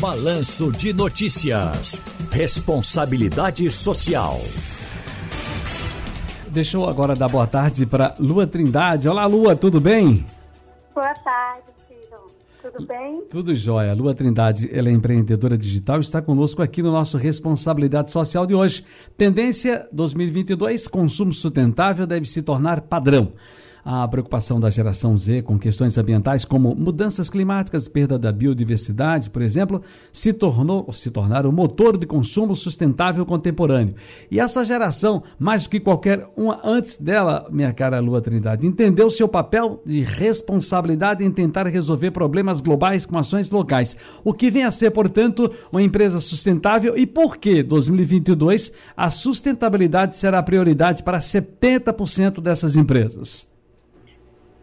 Balanço de Notícias. Responsabilidade Social. Deixa eu agora dar boa tarde para Lua Trindade. Olá, Lua, tudo bem? Boa tarde, Ciro. Tudo bem? Tudo jóia. Lua Trindade, ela é empreendedora digital e está conosco aqui no nosso Responsabilidade Social de hoje. Tendência 2022, consumo sustentável deve se tornar padrão a preocupação da geração Z com questões ambientais como mudanças climáticas, perda da biodiversidade, por exemplo, se tornou se tornaram o motor de consumo sustentável contemporâneo. E essa geração, mais do que qualquer uma antes dela, minha cara Lua Trindade, entendeu seu papel de responsabilidade em tentar resolver problemas globais com ações locais. O que vem a ser, portanto, uma empresa sustentável e por que 2022 a sustentabilidade será prioridade para 70% dessas empresas?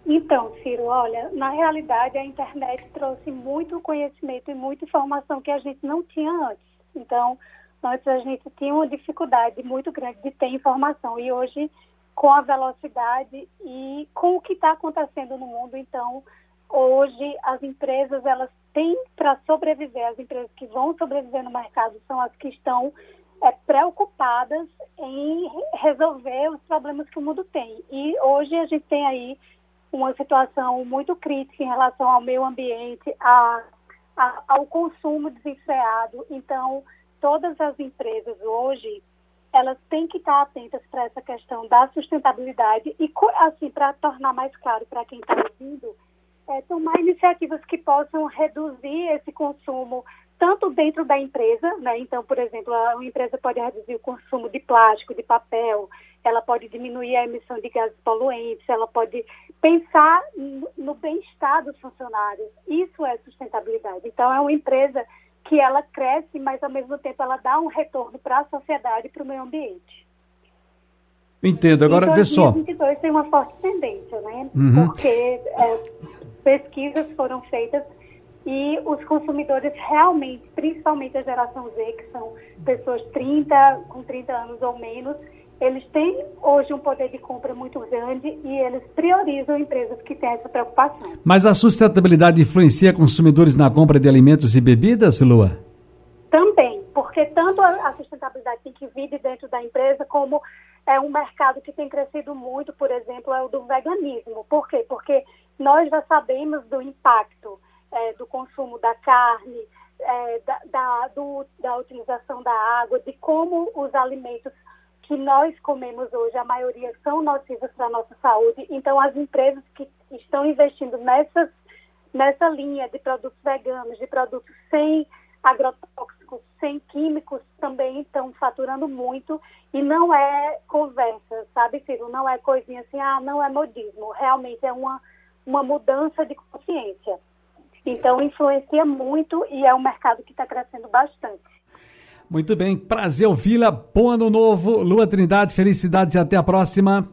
Então, Ciro, olha, na realidade a internet trouxe muito conhecimento e muita informação que a gente não tinha antes. Então, antes a gente tinha uma dificuldade muito grande de ter informação e hoje, com a velocidade e com o que está acontecendo no mundo, então, hoje as empresas elas têm para sobreviver, as empresas que vão sobreviver no mercado são as que estão é, preocupadas em resolver os problemas que o mundo tem. E hoje a gente tem aí uma situação muito crítica em relação ao meio ambiente, a, a, ao consumo desenfreado. Então, todas as empresas hoje, elas têm que estar atentas para essa questão da sustentabilidade e, assim, para tornar mais claro para quem está ouvindo, é, tomar iniciativas que possam reduzir esse consumo tanto dentro da empresa, né? Então, por exemplo, a empresa pode reduzir o consumo de plástico, de papel, ela pode diminuir a emissão de gases poluentes, ela pode pensar no bem-estar dos funcionários. Isso é sustentabilidade. Então, é uma empresa que ela cresce, mas ao mesmo tempo ela dá um retorno para a sociedade e para o meio ambiente. Entendo. Agora, vê só. 2022 tem uma forte tendência, né? Uhum. Porque é, pesquisas foram feitas e os consumidores realmente, principalmente a geração Z, que são pessoas 30, com 30 anos ou menos, eles têm hoje um poder de compra muito grande e eles priorizam empresas que têm essa preocupação. Mas a sustentabilidade influencia consumidores na compra de alimentos e bebidas, Lua? Também, porque tanto a sustentabilidade tem que vir de dentro da empresa, como é um mercado que tem crescido muito, por exemplo, é o do veganismo. Por quê? Porque nós já sabemos do impacto é, do consumo da carne, é, da, da, do, da utilização da água, de como os alimentos que nós comemos hoje, a maioria são nocivas para a nossa saúde. Então, as empresas que estão investindo nessas, nessa linha de produtos veganos, de produtos sem agrotóxicos, sem químicos, também estão faturando muito. E não é conversa, sabe, Ciro? Não é coisinha assim, ah, não é modismo. Realmente é uma, uma mudança de consciência. Então, influencia muito e é um mercado que está crescendo bastante. Muito bem, prazer ouvi-la. Bom ano novo, Lua Trindade, felicidades e até a próxima.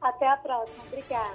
Até a próxima, obrigada.